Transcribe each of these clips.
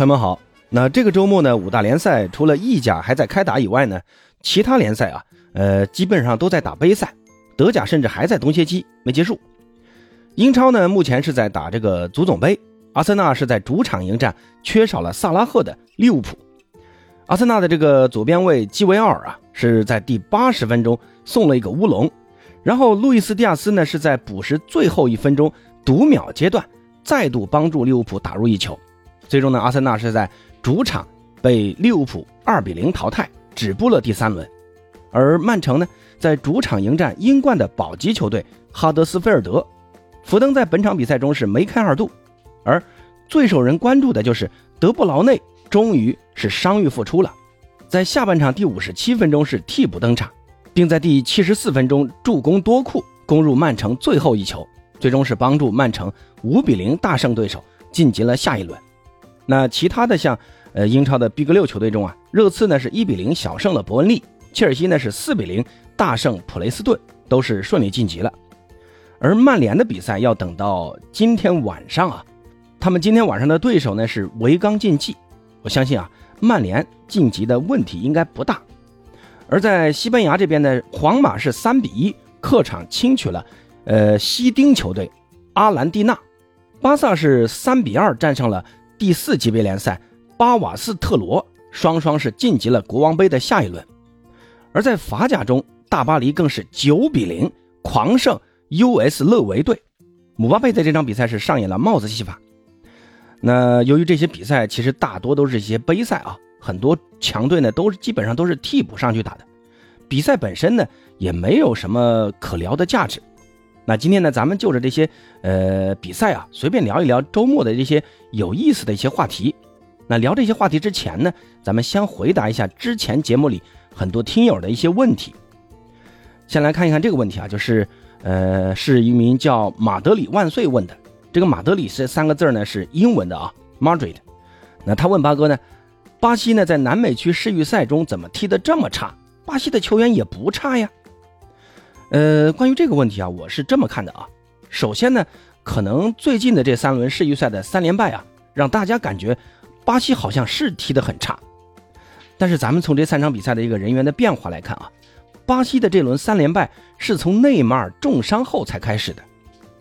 朋友们好，那这个周末呢，五大联赛除了意甲还在开打以外呢，其他联赛啊，呃，基本上都在打杯赛，德甲甚至还在冬歇期没结束。英超呢，目前是在打这个足总杯，阿森纳是在主场迎战缺少了萨拉赫的利物浦。阿森纳的这个左边卫基维奥尔啊，是在第八十分钟送了一个乌龙，然后路易斯蒂亚斯呢是在补时最后一分钟读秒阶段再度帮助利物浦打入一球。最终呢，阿森纳是在主场被利物浦二比零淘汰，止步了第三轮。而曼城呢，在主场迎战英冠的保级球队哈德斯菲尔德。福登在本场比赛中是梅开二度，而最受人关注的就是德布劳内，终于是伤愈复出了，在下半场第五十七分钟是替补登场，并在第七十四分钟助攻多库攻入曼城最后一球，最终是帮助曼城五比零大胜对手，晋级了下一轮。那其他的像，呃，英超的 Big 六球队中啊，热刺呢是一比零小胜了伯恩利，切尔西呢是四比零大胜普雷斯顿，都是顺利晋级了。而曼联的比赛要等到今天晚上啊，他们今天晚上的对手呢是维冈竞技，我相信啊，曼联晋级的问题应该不大。而在西班牙这边呢，皇马是三比一客场轻取了，呃，西丁球队阿兰蒂纳，巴萨是三比二战胜了。第四级别联赛，巴瓦斯特罗双双是晋级了国王杯的下一轮，而在法甲中，大巴黎更是九比零狂胜 US 勒维队，姆巴佩在这场比赛是上演了帽子戏法。那由于这些比赛其实大多都是一些杯赛啊，很多强队呢都是基本上都是替补上去打的，比赛本身呢也没有什么可聊的价值。那今天呢，咱们就着这些呃比赛啊，随便聊一聊周末的这些有意思的一些话题。那聊这些话题之前呢，咱们先回答一下之前节目里很多听友的一些问题。先来看一看这个问题啊，就是呃，是一名叫马德里万岁问的。这个马德里这三个字呢是英文的啊，Madrid。那他问八哥呢，巴西呢在南美区世预赛中怎么踢得这么差？巴西的球员也不差呀。呃，关于这个问题啊，我是这么看的啊。首先呢，可能最近的这三轮世预赛的三连败啊，让大家感觉巴西好像是踢得很差。但是咱们从这三场比赛的一个人员的变化来看啊，巴西的这轮三连败是从内马尔重伤后才开始的。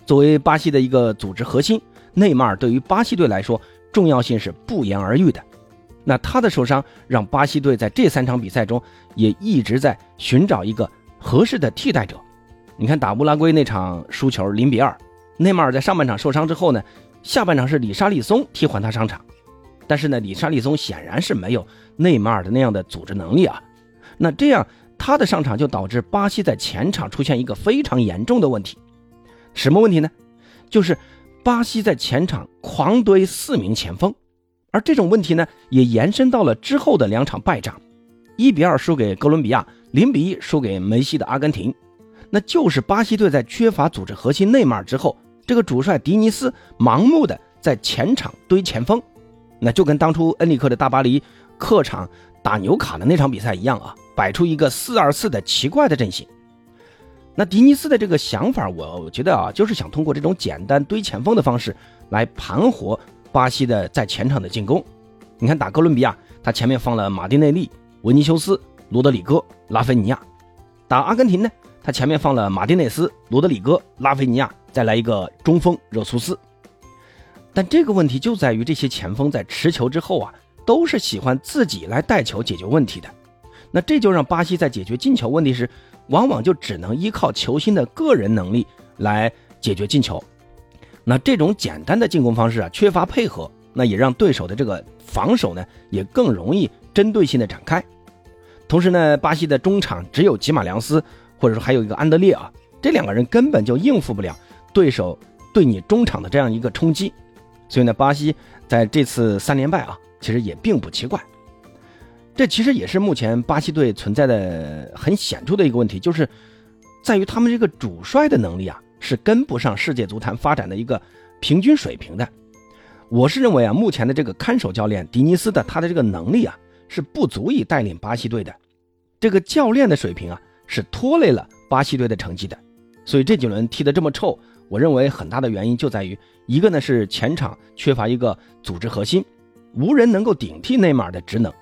作为巴西的一个组织核心，内马尔对于巴西队来说重要性是不言而喻的。那他的受伤让巴西队在这三场比赛中也一直在寻找一个。合适的替代者，你看打乌拉圭那场输球零比二，内马尔在上半场受伤之后呢，下半场是里沙利松替换他上场，但是呢，里沙利松显然是没有内马尔的那样的组织能力啊，那这样他的上场就导致巴西在前场出现一个非常严重的问题，什么问题呢？就是巴西在前场狂堆四名前锋，而这种问题呢，也延伸到了之后的两场败仗，一比二输给哥伦比亚。零比一输给梅西的阿根廷，那就是巴西队在缺乏组织核心内马尔之后，这个主帅迪尼斯盲目的在前场堆前锋，那就跟当初恩里克的大巴黎客场打纽卡的那场比赛一样啊，摆出一个四二四的奇怪的阵型。那迪尼斯的这个想法，我觉得啊，就是想通过这种简单堆前锋的方式来盘活巴西的在前场的进攻。你看打哥伦比亚，他前面放了马丁内利、维尼修斯。罗德里戈、拉菲尼亚打阿根廷呢？他前面放了马丁内斯、罗德里戈、拉菲尼亚，再来一个中锋热苏斯。但这个问题就在于这些前锋在持球之后啊，都是喜欢自己来带球解决问题的。那这就让巴西在解决进球问题时，往往就只能依靠球星的个人能力来解决进球。那这种简单的进攻方式啊，缺乏配合，那也让对手的这个防守呢，也更容易针对性的展开。同时呢，巴西的中场只有吉马良斯，或者说还有一个安德烈啊，这两个人根本就应付不了对手对你中场的这样一个冲击，所以呢，巴西在这次三连败啊，其实也并不奇怪。这其实也是目前巴西队存在的很显著的一个问题，就是在于他们这个主帅的能力啊，是跟不上世界足坛发展的一个平均水平的。我是认为啊，目前的这个看守教练迪尼斯的他的这个能力啊。是不足以带领巴西队的，这个教练的水平啊，是拖累了巴西队的成绩的。所以这几轮踢得这么臭，我认为很大的原因就在于一个呢是前场缺乏一个组织核心，无人能够顶替内马尔的职能。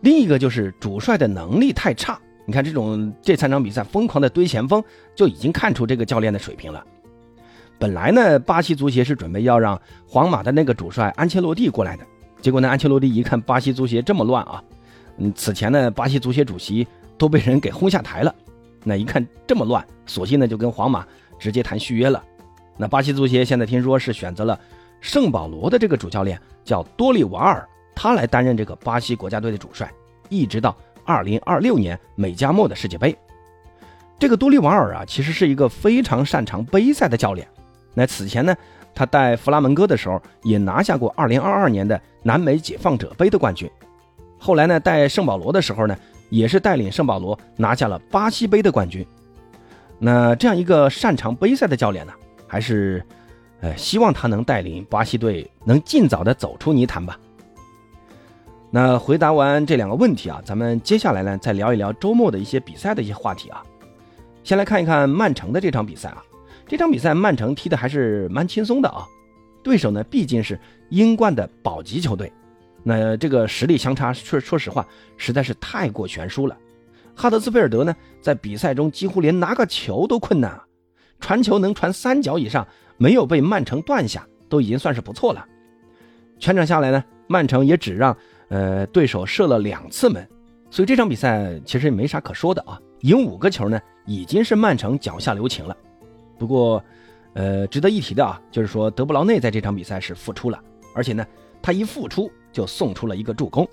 另一个就是主帅的能力太差。你看这种这三场比赛疯狂的堆前锋，就已经看出这个教练的水平了。本来呢，巴西足协是准备要让皇马的那个主帅安切洛蒂过来的，结果呢，安切洛蒂一看巴西足协这么乱啊，嗯，此前呢，巴西足协主席都被人给轰下台了，那一看这么乱，索性呢就跟皇马直接谈续约了。那巴西足协现在听说是选择了圣保罗的这个主教练，叫多利瓦尔，他来担任这个巴西国家队的主帅，一直到二零二六年美加墨的世界杯。这个多利瓦尔啊，其实是一个非常擅长杯赛的教练。那此前呢，他带弗拉门戈的时候也拿下过2022年的南美解放者杯的冠军。后来呢，带圣保罗的时候呢，也是带领圣保罗拿下了巴西杯的冠军。那这样一个擅长杯赛的教练呢，还是，呃，希望他能带领巴西队能尽早的走出泥潭吧。那回答完这两个问题啊，咱们接下来呢，再聊一聊周末的一些比赛的一些话题啊。先来看一看曼城的这场比赛啊。这场比赛曼城踢的还是蛮轻松的啊，对手呢毕竟是英冠的保级球队，那这个实力相差说说实话实在是太过悬殊了。哈德斯菲尔德呢在比赛中几乎连拿个球都困难啊，传球能传三脚以上，没有被曼城断下，都已经算是不错了。全场下来呢，曼城也只让呃对手射了两次门，所以这场比赛其实也没啥可说的啊，赢五个球呢已经是曼城脚下留情了。不过，呃，值得一提的啊，就是说德布劳内在这场比赛是复出了，而且呢，他一复出就送出了一个助攻。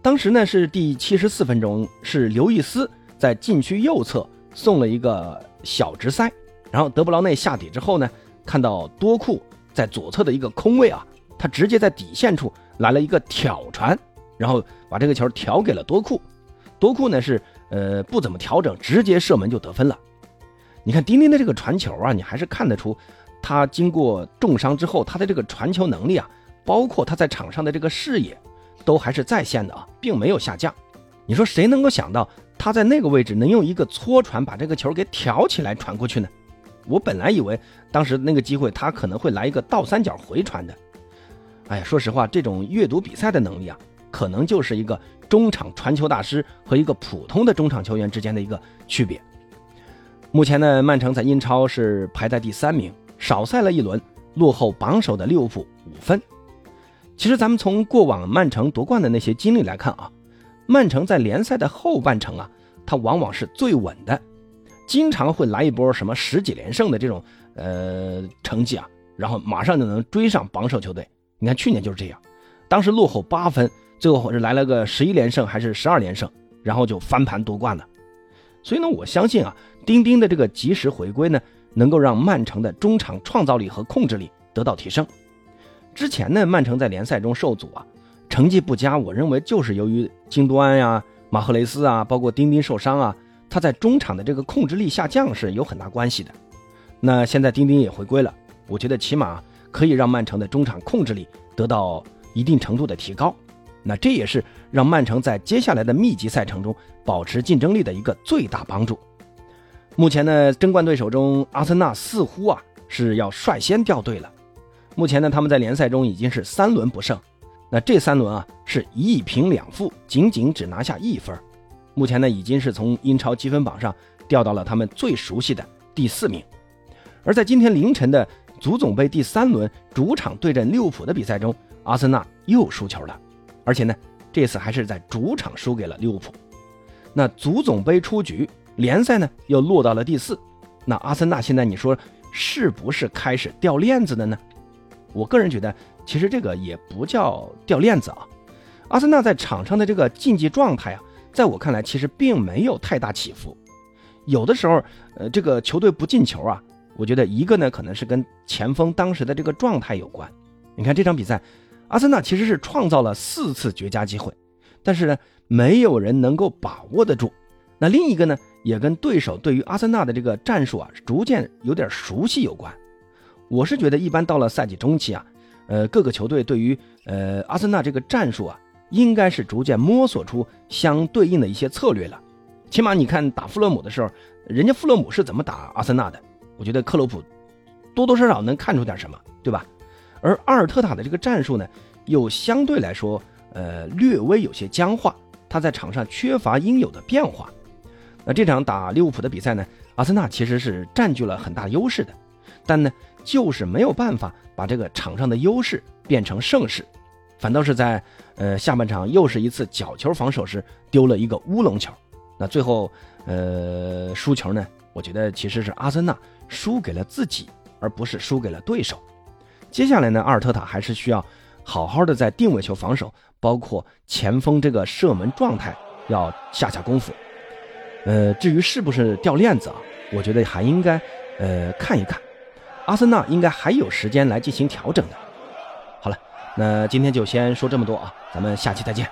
当时呢是第七十四分钟，是刘易斯在禁区右侧送了一个小直塞，然后德布劳内下底之后呢，看到多库在左侧的一个空位啊，他直接在底线处来了一个挑传，然后把这个球挑给了多库，多库呢是呃不怎么调整，直接射门就得分了。你看丁丁的这个传球啊，你还是看得出，他经过重伤之后，他的这个传球能力啊，包括他在场上的这个视野，都还是在线的啊，并没有下降。你说谁能够想到他在那个位置能用一个搓传把这个球给挑起来传过去呢？我本来以为当时那个机会他可能会来一个倒三角回传的。哎呀，说实话，这种阅读比赛的能力啊，可能就是一个中场传球大师和一个普通的中场球员之间的一个区别。目前呢，曼城在英超是排在第三名，少赛了一轮，落后榜首的利物浦五分。其实咱们从过往曼城夺冠的那些经历来看啊，曼城在联赛的后半程啊，它往往是最稳的，经常会来一波什么十几连胜的这种呃成绩啊，然后马上就能追上榜首球队。你看去年就是这样，当时落后八分，最后是来了个十一连胜还是十二连胜，然后就翻盘夺冠了。所以呢，我相信啊。丁丁的这个及时回归呢，能够让曼城的中场创造力和控制力得到提升。之前呢，曼城在联赛中受阻啊，成绩不佳，我认为就是由于京多安呀、马赫雷斯啊，包括丁丁受伤啊，他在中场的这个控制力下降是有很大关系的。那现在丁丁也回归了，我觉得起码可以让曼城的中场控制力得到一定程度的提高。那这也是让曼城在接下来的密集赛程中保持竞争力的一个最大帮助。目前呢，争冠对手中，阿森纳似乎啊是要率先掉队了。目前呢，他们在联赛中已经是三轮不胜，那这三轮啊是一平两负，仅仅只拿下一分。目前呢，已经是从英超积分榜上掉到了他们最熟悉的第四名。而在今天凌晨的足总杯第三轮主场对阵利物浦的比赛中，阿森纳又输球了，而且呢，这次还是在主场输给了利物浦。那足总杯出局。联赛呢又落到了第四，那阿森纳现在你说是不是开始掉链子的呢？我个人觉得，其实这个也不叫掉链子啊。阿森纳在场上的这个竞技状态啊，在我看来其实并没有太大起伏。有的时候，呃，这个球队不进球啊，我觉得一个呢可能是跟前锋当时的这个状态有关。你看这场比赛，阿森纳其实是创造了四次绝佳机会，但是呢，没有人能够把握得住。那另一个呢？也跟对手对于阿森纳的这个战术啊，逐渐有点熟悉有关。我是觉得，一般到了赛季中期啊，呃，各个球队对于呃阿森纳这个战术啊，应该是逐渐摸索出相对应的一些策略了。起码你看打富勒姆的时候，人家富勒姆是怎么打阿森纳的？我觉得克洛普多多少少能看出点什么，对吧？而阿尔特塔的这个战术呢，又相对来说，呃，略微有些僵化，他在场上缺乏应有的变化。那这场打利物浦的比赛呢，阿森纳其实是占据了很大优势的，但呢，就是没有办法把这个场上的优势变成胜势，反倒是在呃下半场又是一次角球防守时丢了一个乌龙球。那最后呃输球呢，我觉得其实是阿森纳输给了自己，而不是输给了对手。接下来呢，阿尔特塔还是需要好好的在定位球防守，包括前锋这个射门状态要下下功夫。呃，至于是不是掉链子啊，我觉得还应该呃看一看。阿森纳应该还有时间来进行调整的。好了，那今天就先说这么多啊，咱们下期再见。